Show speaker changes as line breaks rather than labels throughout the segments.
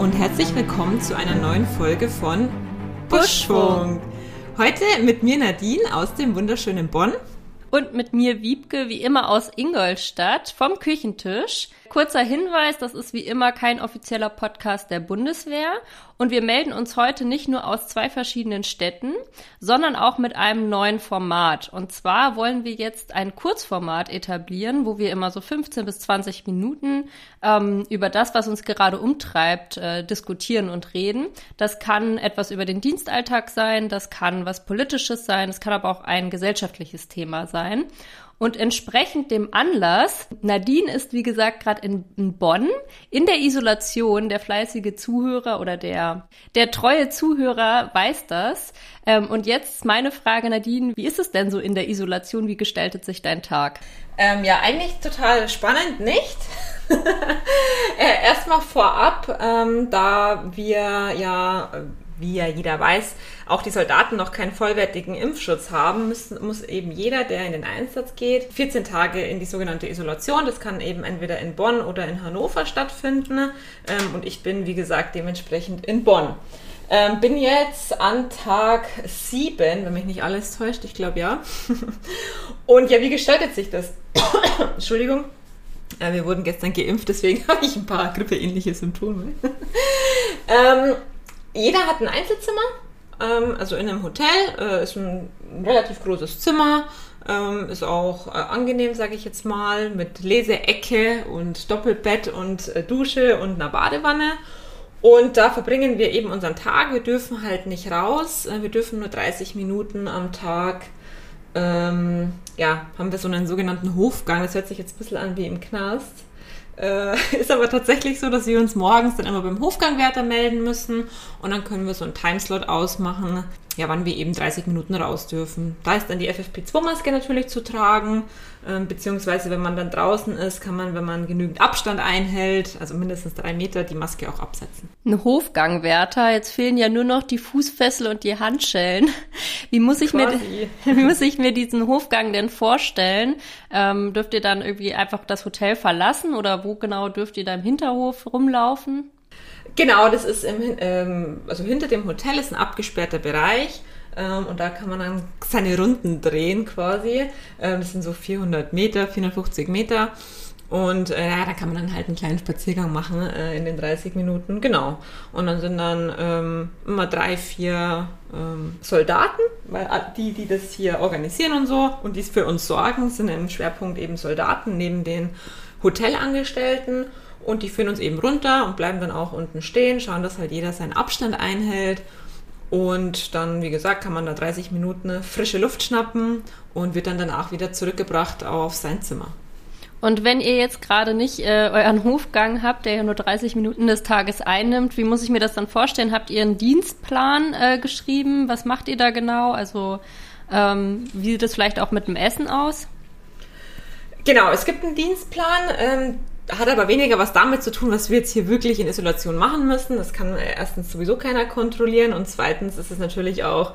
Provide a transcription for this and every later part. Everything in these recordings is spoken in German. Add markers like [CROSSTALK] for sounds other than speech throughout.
und herzlich willkommen zu einer neuen Folge von Buschfunk. Heute mit mir Nadine aus dem wunderschönen Bonn.
Und mit mir Wiebke, wie immer aus Ingolstadt, vom Küchentisch. Kurzer Hinweis, das ist wie immer kein offizieller Podcast der Bundeswehr und wir melden uns heute nicht nur aus zwei verschiedenen Städten, sondern auch mit einem neuen Format. Und zwar wollen wir jetzt ein Kurzformat etablieren, wo wir immer so 15 bis 20 Minuten ähm, über das, was uns gerade umtreibt, äh, diskutieren und reden. Das kann etwas über den Dienstalltag sein, das kann was Politisches sein, es kann aber auch ein gesellschaftliches Thema sein. Und entsprechend dem Anlass, Nadine ist wie gesagt gerade in, Bonn in der Isolation, der fleißige Zuhörer oder der, der treue Zuhörer weiß das. Ähm, und jetzt meine Frage, Nadine, wie ist es denn so in der Isolation? Wie gestaltet sich dein Tag?
Ähm, ja, eigentlich total spannend, nicht? [LAUGHS] Äh, erstmal vorab, ähm, da wir ja wie ja jeder weiß, auch die Soldaten noch keinen vollwertigen Impfschutz haben, müssen, muss eben jeder, der in den Einsatz geht, 14 Tage in die sogenannte Isolation. Das kann eben entweder in Bonn oder in Hannover stattfinden. Ähm, und ich bin, wie gesagt, dementsprechend in Bonn. Ähm, bin jetzt an Tag 7, wenn mich nicht alles täuscht, ich glaube ja. [LAUGHS] und ja, wie gestaltet sich das? [COUGHS] Entschuldigung. Äh, wir wurden gestern geimpft, deswegen [LAUGHS] habe ich ein paar grippeähnliche Symptome. [LAUGHS] ähm, jeder hat ein Einzelzimmer, ähm, also in einem Hotel, äh, ist ein relativ großes Zimmer, ähm, ist auch äh, angenehm, sage ich jetzt mal, mit Leseecke und Doppelbett und äh, Dusche und einer Badewanne. Und da verbringen wir eben unseren Tag. Wir dürfen halt nicht raus. Äh, wir dürfen nur 30 Minuten am Tag. Ähm, ja, haben wir so einen sogenannten Hofgang. Das hört sich jetzt ein bisschen an wie im Knast. Äh, [LAUGHS] ist aber tatsächlich so, dass wir uns morgens dann immer beim Hofgangwärter melden müssen. Und dann können wir so einen Timeslot ausmachen, ja, wann wir eben 30 Minuten raus dürfen. Da ist dann die FFP2-Maske natürlich zu tragen, äh, beziehungsweise wenn man dann draußen ist, kann man, wenn man genügend Abstand einhält, also mindestens drei Meter, die Maske auch absetzen.
Ein Hofgangwärter, jetzt fehlen ja nur noch die Fußfessel und die Handschellen. Wie muss ich, mir, [LAUGHS] wie muss ich mir diesen Hofgang denn vorstellen? Ähm, dürft ihr dann irgendwie einfach das Hotel verlassen oder wo genau dürft ihr da im Hinterhof rumlaufen?
Genau, das ist im, ähm, also hinter dem Hotel ist ein abgesperrter Bereich. Ähm, und da kann man dann seine Runden drehen quasi. Ähm, das sind so 400 Meter, 450 Meter. Und äh, ja, da kann man dann halt einen kleinen Spaziergang machen äh, in den 30 Minuten. Genau. Und dann sind dann ähm, immer drei, vier ähm, Soldaten, weil äh, die, die das hier organisieren und so und die es für uns sorgen, sind im Schwerpunkt eben Soldaten neben den Hotelangestellten. Und die führen uns eben runter und bleiben dann auch unten stehen, schauen, dass halt jeder seinen Abstand einhält. Und dann, wie gesagt, kann man da 30 Minuten frische Luft schnappen und wird dann danach wieder zurückgebracht auf sein Zimmer.
Und wenn ihr jetzt gerade nicht äh, euren Hofgang habt, der ja nur 30 Minuten des Tages einnimmt, wie muss ich mir das dann vorstellen? Habt ihr einen Dienstplan äh, geschrieben? Was macht ihr da genau? Also ähm, wie sieht es vielleicht auch mit dem Essen aus?
Genau, es gibt einen Dienstplan. Ähm, hat aber weniger was damit zu tun, was wir jetzt hier wirklich in Isolation machen müssen. Das kann erstens sowieso keiner kontrollieren und zweitens ist es natürlich auch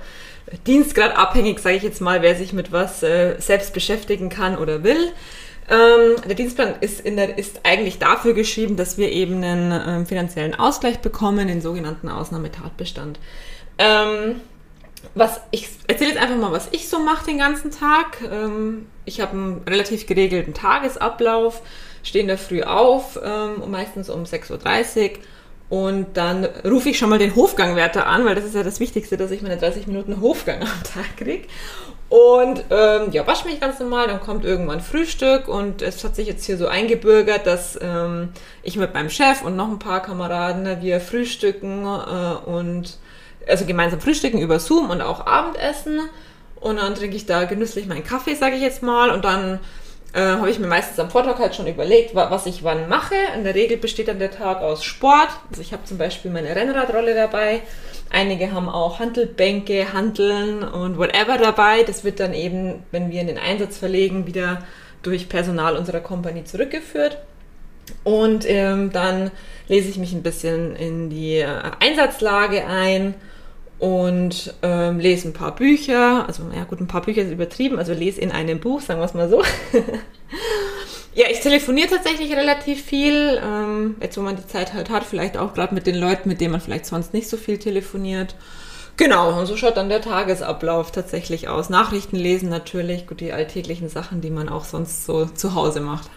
dienstgradabhängig, sage ich jetzt mal, wer sich mit was äh, selbst beschäftigen kann oder will. Ähm, der Dienstplan ist, der, ist, eigentlich dafür geschrieben, dass wir eben einen ähm, finanziellen Ausgleich bekommen, den sogenannten Ausnahmetatbestand. Ähm, was ich erzähle jetzt einfach mal, was ich so mache den ganzen Tag. Ähm, ich habe einen relativ geregelten Tagesablauf stehen da früh auf, ähm, meistens um 6.30 Uhr. Und dann rufe ich schon mal den Hofgangwärter an, weil das ist ja das Wichtigste, dass ich meine 30 Minuten Hofgang am Tag kriege. Und ähm, ja, wasche mich ganz normal, dann kommt irgendwann Frühstück und es hat sich jetzt hier so eingebürgert, dass ähm, ich mit meinem Chef und noch ein paar Kameraden, wir frühstücken äh, und also gemeinsam frühstücken über Zoom und auch Abendessen. Und dann trinke ich da genüsslich meinen Kaffee, sage ich jetzt mal, und dann äh, habe ich mir meistens am Vortag halt schon überlegt, was ich wann mache. In der Regel besteht dann der Tag aus Sport. Also ich habe zum Beispiel meine Rennradrolle dabei. Einige haben auch Handelbänke, Handeln und whatever dabei. Das wird dann eben, wenn wir in den Einsatz verlegen, wieder durch Personal unserer Kompanie zurückgeführt. Und ähm, dann lese ich mich ein bisschen in die äh, Einsatzlage ein und ähm, lese ein paar Bücher. Also, ja gut, ein paar Bücher ist übertrieben, also lese in einem Buch, sagen wir es mal so. [LAUGHS] Ja, ich telefoniere tatsächlich relativ viel. Ähm, jetzt, wo man die Zeit halt hat, vielleicht auch gerade mit den Leuten, mit denen man vielleicht sonst nicht so viel telefoniert. Genau, und so schaut dann der Tagesablauf tatsächlich aus. Nachrichten lesen natürlich, gut, die alltäglichen Sachen, die man auch sonst so zu Hause macht.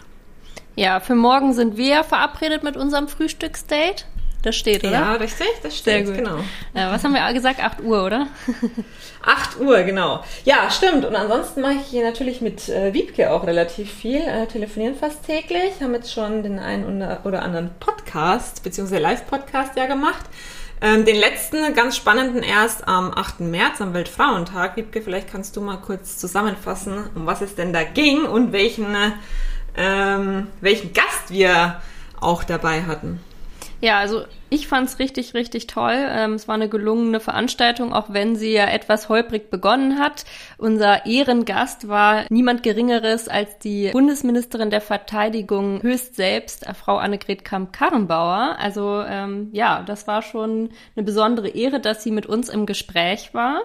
Ja, für morgen sind wir verabredet mit unserem Frühstücksdate. Das steht, oder?
Ja, richtig, das steht,
Sehr gut. genau. Ja, was haben wir gesagt? 8 Uhr, oder? [LAUGHS]
8 Uhr, genau. Ja, stimmt. Und ansonsten mache ich hier natürlich mit äh, Wiebke auch relativ viel. Äh, telefonieren fast täglich. Haben jetzt schon den einen oder anderen Podcast, beziehungsweise Live-Podcast ja gemacht. Ähm, den letzten, ganz spannenden, erst am 8. März, am Weltfrauentag. Wiebke, vielleicht kannst du mal kurz zusammenfassen, um was es denn da ging und welchen, ähm, welchen Gast wir auch dabei hatten.
Ja, also ich fand's richtig, richtig toll. Ähm, es war eine gelungene Veranstaltung, auch wenn sie ja etwas holprig begonnen hat. Unser Ehrengast war niemand Geringeres als die Bundesministerin der Verteidigung höchst selbst, äh, Frau Annegret Kramp-Karrenbauer. Also ähm, ja, das war schon eine besondere Ehre, dass sie mit uns im Gespräch war.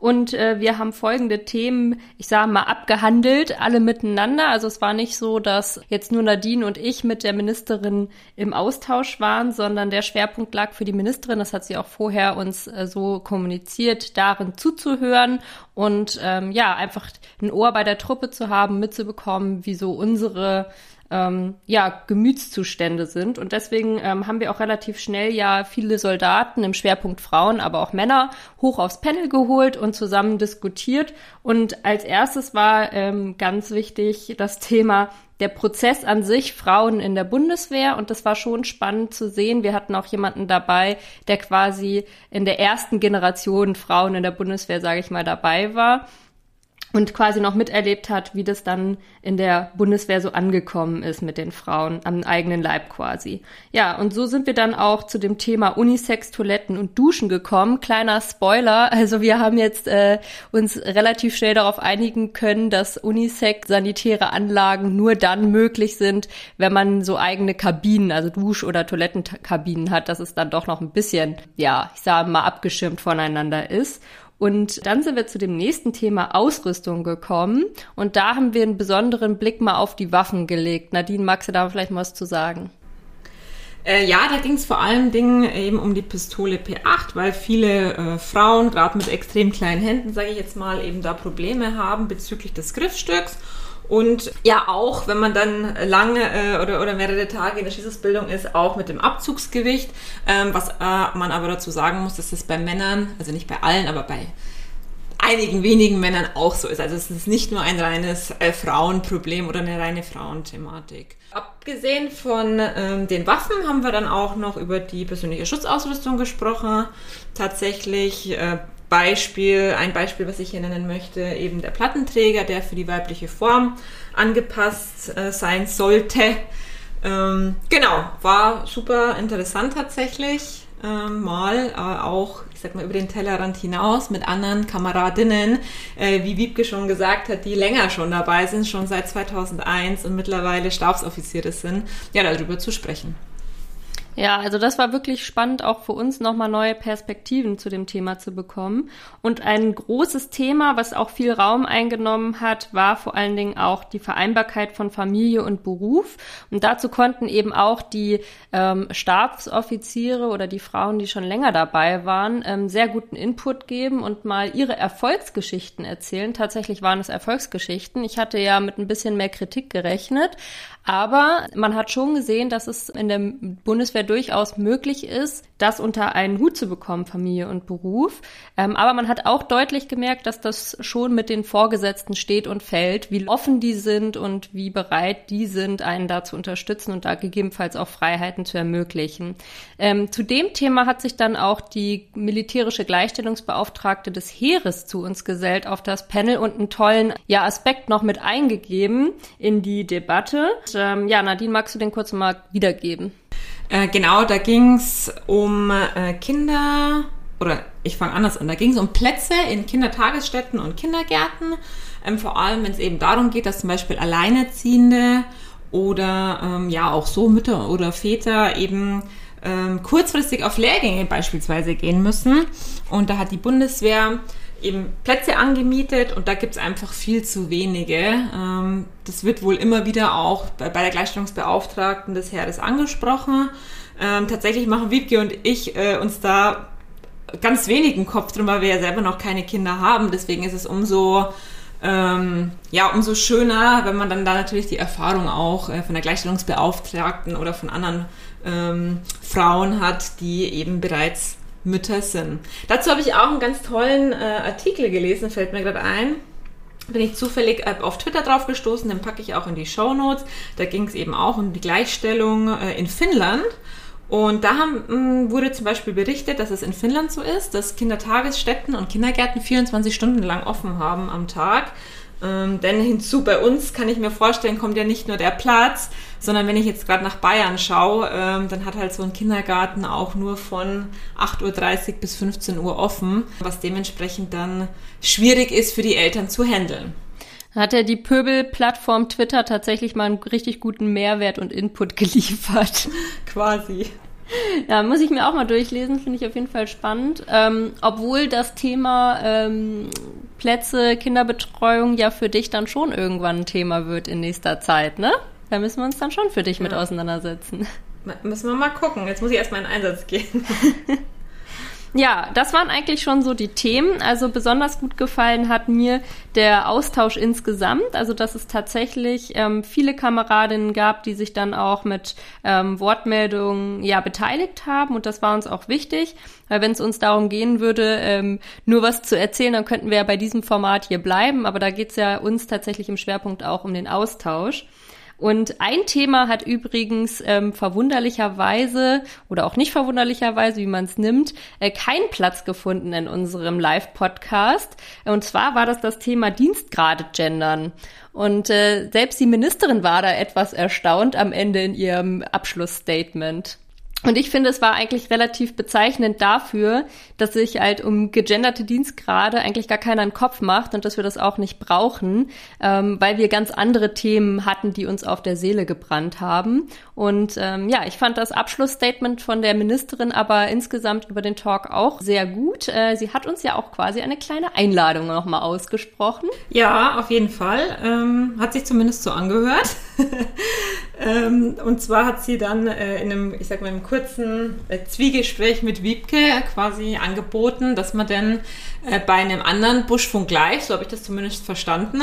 Und äh, wir haben folgende Themen, ich sage mal, abgehandelt, alle miteinander. Also es war nicht so, dass jetzt nur Nadine und ich mit der Ministerin im Austausch waren, sondern der Schwerpunkt lag für die Ministerin, das hat sie auch vorher uns äh, so kommuniziert, darin zuzuhören und ähm, ja, einfach ein Ohr bei der Truppe zu haben, mitzubekommen, wie so unsere ähm, ja, Gemütszustände sind. Und deswegen ähm, haben wir auch relativ schnell ja viele Soldaten im Schwerpunkt Frauen, aber auch Männer hoch aufs Panel geholt und zusammen diskutiert. Und als erstes war ähm, ganz wichtig das Thema der Prozess an sich, Frauen in der Bundeswehr. Und das war schon spannend zu sehen. Wir hatten auch jemanden dabei, der quasi in der ersten Generation Frauen in der Bundeswehr, sage ich mal, dabei war und quasi noch miterlebt hat, wie das dann in der Bundeswehr so angekommen ist mit den Frauen am eigenen Leib quasi. Ja, und so sind wir dann auch zu dem Thema Unisex, Toiletten und Duschen gekommen. Kleiner Spoiler, also wir haben jetzt äh, uns relativ schnell darauf einigen können, dass Unisex sanitäre Anlagen nur dann möglich sind, wenn man so eigene Kabinen, also Dusch- oder Toilettenkabinen hat, dass es dann doch noch ein bisschen, ja, ich sage mal, abgeschirmt voneinander ist. Und dann sind wir zu dem nächsten Thema Ausrüstung gekommen. Und da haben wir einen besonderen Blick mal auf die Waffen gelegt. Nadine, magst du da vielleicht mal was zu sagen?
Äh, ja, da ging es vor allen Dingen eben um die Pistole P8, weil viele äh, Frauen, gerade mit extrem kleinen Händen, sage ich jetzt mal, eben da Probleme haben bezüglich des Griffstücks. Und ja, auch wenn man dann lange äh, oder, oder mehrere Tage in der Schießausbildung ist, auch mit dem Abzugsgewicht. Ähm, was äh, man aber dazu sagen muss, dass das bei Männern, also nicht bei allen, aber bei einigen wenigen Männern auch so ist. Also es ist nicht nur ein reines äh, Frauenproblem oder eine reine Frauenthematik. Abgesehen von ähm, den Waffen haben wir dann auch noch über die persönliche Schutzausrüstung gesprochen. Tatsächlich äh, Beispiel, ein Beispiel, was ich hier nennen möchte, eben der Plattenträger, der für die weibliche Form angepasst äh, sein sollte. Ähm, genau, war super interessant tatsächlich. Ähm, mal äh, auch, ich sag mal, über den Tellerrand hinaus mit anderen Kameradinnen, äh, wie Wiebke schon gesagt hat, die länger schon dabei sind, schon seit 2001 und mittlerweile Stabsoffiziere sind, ja, darüber zu sprechen.
Ja, also das war wirklich spannend, auch für uns nochmal neue Perspektiven zu dem Thema zu bekommen. Und ein großes Thema, was auch viel Raum eingenommen hat, war vor allen Dingen auch die Vereinbarkeit von Familie und Beruf. Und dazu konnten eben auch die ähm, Stabsoffiziere oder die Frauen, die schon länger dabei waren, ähm, sehr guten Input geben und mal ihre Erfolgsgeschichten erzählen. Tatsächlich waren es Erfolgsgeschichten. Ich hatte ja mit ein bisschen mehr Kritik gerechnet, aber man hat schon gesehen, dass es in der Bundeswehr durchaus möglich ist, das unter einen Hut zu bekommen, Familie und Beruf. Ähm, aber man hat auch deutlich gemerkt, dass das schon mit den Vorgesetzten steht und fällt, wie offen die sind und wie bereit die sind, einen da zu unterstützen und da gegebenenfalls auch Freiheiten zu ermöglichen. Ähm, zu dem Thema hat sich dann auch die militärische Gleichstellungsbeauftragte des Heeres zu uns gesellt auf das Panel und einen tollen ja, Aspekt noch mit eingegeben in die Debatte ähm, ja, Nadine, magst du den kurz mal wiedergeben?
Äh, genau, da ging es um äh, Kinder, oder ich fange anders an, da ging es um Plätze in Kindertagesstätten und Kindergärten, ähm, vor allem wenn es eben darum geht, dass zum Beispiel Alleinerziehende oder ähm, ja auch so Mütter oder Väter eben ähm, kurzfristig auf Lehrgänge beispielsweise gehen müssen. Und da hat die Bundeswehr eben Plätze angemietet und da gibt es einfach viel zu wenige. Ähm, das wird wohl immer wieder auch bei, der Gleichstellungsbeauftragten des Heeres angesprochen. Ähm, tatsächlich machen Wiebke und ich äh, uns da ganz wenigen Kopf drum, weil wir ja selber noch keine Kinder haben. Deswegen ist es umso ähm, ja, umso schöner, wenn man dann da natürlich die Erfahrung auch äh, von der Gleichstellungsbeauftragten oder von anderen ähm, Frauen hat, die eben bereits Mütter sind. Dazu habe ich auch einen ganz tollen äh, Artikel gelesen, fällt mir gerade ein. Bin ich zufällig äh, auf Twitter drauf gestoßen, den packe ich auch in die Show Notes. Da ging es eben auch um die Gleichstellung äh, in Finnland. Und da haben, mh, wurde zum Beispiel berichtet, dass es in Finnland so ist, dass Kindertagesstätten und Kindergärten 24 Stunden lang offen haben am Tag. Ähm, denn hinzu bei uns kann ich mir vorstellen, kommt ja nicht nur der Platz, sondern wenn ich jetzt gerade nach Bayern schaue, ähm, dann hat halt so ein Kindergarten auch nur von 8.30 Uhr bis 15 Uhr offen, was dementsprechend dann schwierig ist für die Eltern zu handeln.
Hat ja die Pöbel-Plattform Twitter tatsächlich mal einen richtig guten Mehrwert und Input geliefert.
Quasi. [LAUGHS]
Ja, muss ich mir auch mal durchlesen, finde ich auf jeden Fall spannend. Ähm, obwohl das Thema ähm, Plätze, Kinderbetreuung ja für dich dann schon irgendwann ein Thema wird in nächster Zeit, ne? Da müssen wir uns dann schon für dich ja. mit auseinandersetzen.
Müssen wir mal gucken. Jetzt muss ich erstmal in Einsatz gehen. [LAUGHS]
Ja, das waren eigentlich schon so die Themen. Also besonders gut gefallen hat mir der Austausch insgesamt. Also dass es tatsächlich ähm, viele Kameradinnen gab, die sich dann auch mit ähm, Wortmeldungen ja beteiligt haben. Und das war uns auch wichtig, weil wenn es uns darum gehen würde, ähm, nur was zu erzählen, dann könnten wir ja bei diesem Format hier bleiben. Aber da geht es ja uns tatsächlich im Schwerpunkt auch um den Austausch. Und ein Thema hat übrigens ähm, verwunderlicherweise oder auch nicht verwunderlicherweise, wie man es nimmt, äh, keinen Platz gefunden in unserem Live-Podcast. Und zwar war das das Thema Dienstgrade gendern. Und äh, selbst die Ministerin war da etwas erstaunt am Ende in ihrem Abschlussstatement. Und ich finde, es war eigentlich relativ bezeichnend dafür, dass sich halt um gegenderte Dienstgrade eigentlich gar keiner einen Kopf macht und dass wir das auch nicht brauchen, ähm, weil wir ganz andere Themen hatten, die uns auf der Seele gebrannt haben. Und ähm, ja, ich fand das Abschlussstatement von der Ministerin aber insgesamt über den Talk auch sehr gut. Äh, sie hat uns ja auch quasi eine kleine Einladung nochmal ausgesprochen.
Ja, auf jeden Fall. Ähm, hat sich zumindest so angehört. [LAUGHS] ähm, und zwar hat sie dann äh, in einem, ich sag mal, einem kurzen äh, Zwiegespräch mit Wiebke quasi angeboten, dass man dann äh, bei einem anderen Buschfunk Live, so habe ich das zumindest verstanden,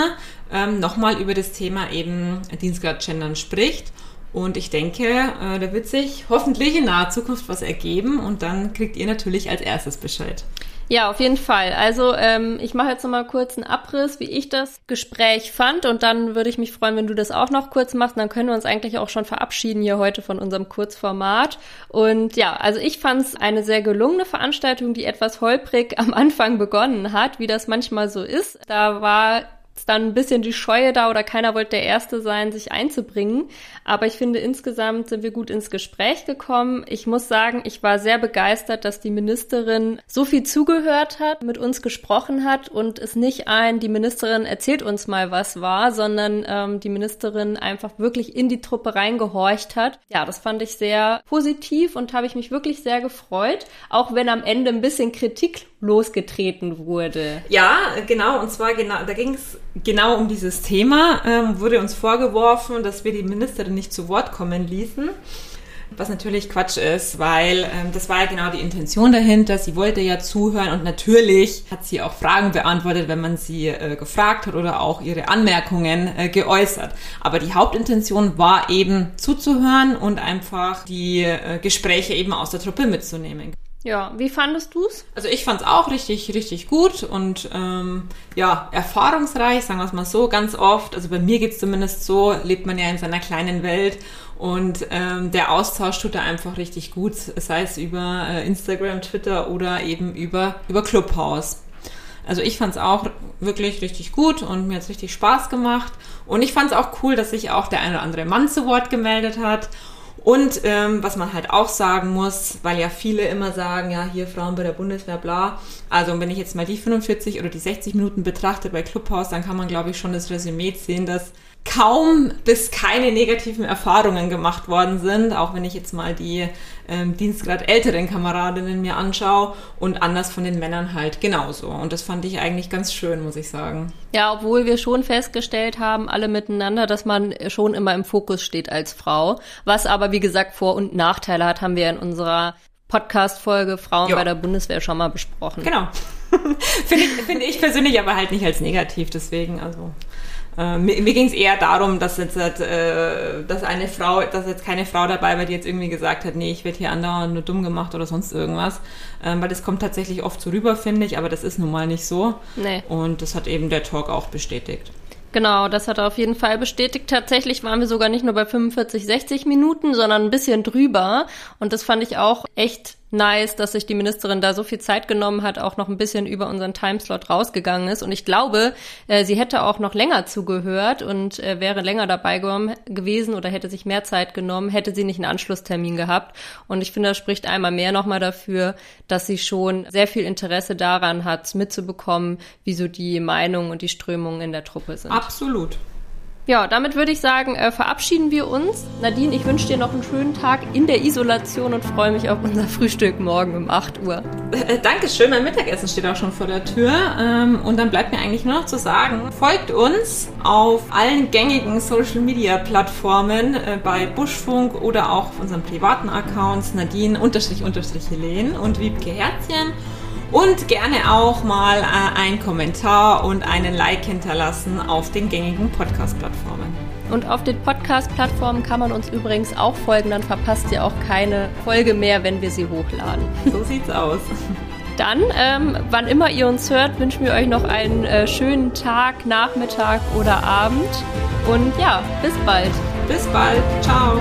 ähm, nochmal über das Thema eben Dienstgrad-Gendern spricht. Und ich denke, äh, da wird sich hoffentlich in naher Zukunft was ergeben und dann kriegt ihr natürlich als erstes Bescheid.
Ja, auf jeden Fall. Also ähm, ich mache jetzt noch mal kurz einen Abriss, wie ich das Gespräch fand und dann würde ich mich freuen, wenn du das auch noch kurz machst. Dann können wir uns eigentlich auch schon verabschieden hier heute von unserem Kurzformat. Und ja, also ich fand es eine sehr gelungene Veranstaltung, die etwas holprig am Anfang begonnen hat, wie das manchmal so ist. Da war ist dann ein bisschen die Scheue da oder keiner wollte der Erste sein, sich einzubringen. Aber ich finde, insgesamt sind wir gut ins Gespräch gekommen. Ich muss sagen, ich war sehr begeistert, dass die Ministerin so viel zugehört hat, mit uns gesprochen hat und es nicht ein, die Ministerin erzählt uns mal was war, sondern ähm, die Ministerin einfach wirklich in die Truppe reingehorcht hat. Ja, das fand ich sehr positiv und habe ich mich wirklich sehr gefreut, auch wenn am Ende ein bisschen Kritik losgetreten wurde.
Ja, genau. Und zwar genau, da ging es genau um dieses Thema. Ähm, wurde uns vorgeworfen, dass wir die Ministerin nicht zu Wort kommen ließen. Was natürlich Quatsch ist, weil ähm, das war ja genau die Intention dahinter. Sie wollte ja zuhören und natürlich hat sie auch Fragen beantwortet, wenn man sie äh, gefragt hat oder auch ihre Anmerkungen äh, geäußert. Aber die Hauptintention war eben zuzuhören und einfach die äh, Gespräche eben aus der Truppe mitzunehmen.
Ja, wie fandest du's?
Also ich fand's auch richtig, richtig gut und ähm, ja, erfahrungsreich, sagen wir es mal so, ganz oft. Also bei mir geht's zumindest so, lebt man ja in seiner kleinen Welt und ähm, der Austausch tut da einfach richtig gut, sei es über äh, Instagram, Twitter oder eben über, über Clubhouse. Also ich fand's auch wirklich richtig gut und mir hat's richtig Spaß gemacht. Und ich fand's auch cool, dass sich auch der eine oder andere Mann zu Wort gemeldet hat und ähm, was man halt auch sagen muss, weil ja viele immer sagen, ja, hier Frauen bei der Bundeswehr, bla. Also wenn ich jetzt mal die 45 oder die 60 Minuten betrachte bei Clubhouse, dann kann man, glaube ich, schon das Resümee ziehen, dass kaum bis keine negativen Erfahrungen gemacht worden sind, auch wenn ich jetzt mal die ähm, Dienstgrad älteren Kameradinnen mir anschaue und anders von den Männern halt genauso. Und das fand ich eigentlich ganz schön, muss ich sagen.
Ja, obwohl wir schon festgestellt haben, alle miteinander, dass man schon immer im Fokus steht als Frau. Was aber, wie gesagt, Vor- und Nachteile hat, haben wir in unserer Podcast-Folge Frauen jo. bei der Bundeswehr schon mal besprochen.
Genau. [LAUGHS] Finde ich, find ich persönlich aber halt nicht als negativ, deswegen, also. Äh, mir mir ging es eher darum, dass jetzt äh, dass eine Frau, dass jetzt keine Frau dabei war, die jetzt irgendwie gesagt hat, nee, ich werde hier andauernd nur dumm gemacht oder sonst irgendwas. Ähm, weil das kommt tatsächlich oft so rüber, finde ich, aber das ist nun mal nicht so. Nee. Und das hat eben der Talk auch bestätigt.
Genau, das hat er auf jeden Fall bestätigt. Tatsächlich waren wir sogar nicht nur bei 45, 60 Minuten, sondern ein bisschen drüber. Und das fand ich auch echt nice, dass sich die Ministerin da so viel Zeit genommen hat, auch noch ein bisschen über unseren Timeslot rausgegangen ist. Und ich glaube, äh, sie hätte auch noch länger zugehört und äh, wäre länger dabei gewesen oder hätte sich mehr Zeit genommen, hätte sie nicht einen Anschlusstermin gehabt. Und ich finde, das spricht einmal mehr nochmal dafür, dass sie schon sehr viel Interesse daran hat, mitzubekommen, wie so die Meinungen und die Strömungen in der Truppe sind.
Absolut.
Ja, damit würde ich sagen, äh, verabschieden wir uns. Nadine, ich wünsche dir noch einen schönen Tag in der Isolation und freue mich auf unser [LAUGHS] Frühstück morgen um 8 Uhr.
Äh, Dankeschön, mein Mittagessen steht auch schon vor der Tür. Ähm, und dann bleibt mir eigentlich nur noch zu sagen, folgt uns auf allen gängigen Social Media Plattformen äh, bei Buschfunk oder auch auf unseren privaten Accounts Nadine unterstrich unterstrich Helene und Wiebke Herzchen und gerne auch mal äh, einen Kommentar und einen Like hinterlassen auf den gängigen Podcast-Plattformen.
Und auf den Podcast-Plattformen kann man uns übrigens auch folgen, dann verpasst ihr auch keine Folge mehr, wenn wir sie hochladen. [LAUGHS]
So sieht's aus.
Dann, ähm, wann immer ihr uns hört, wünschen wir euch noch einen äh, schönen Tag, Nachmittag oder Abend. Und ja, bis bald.
Bis bald. Ciao.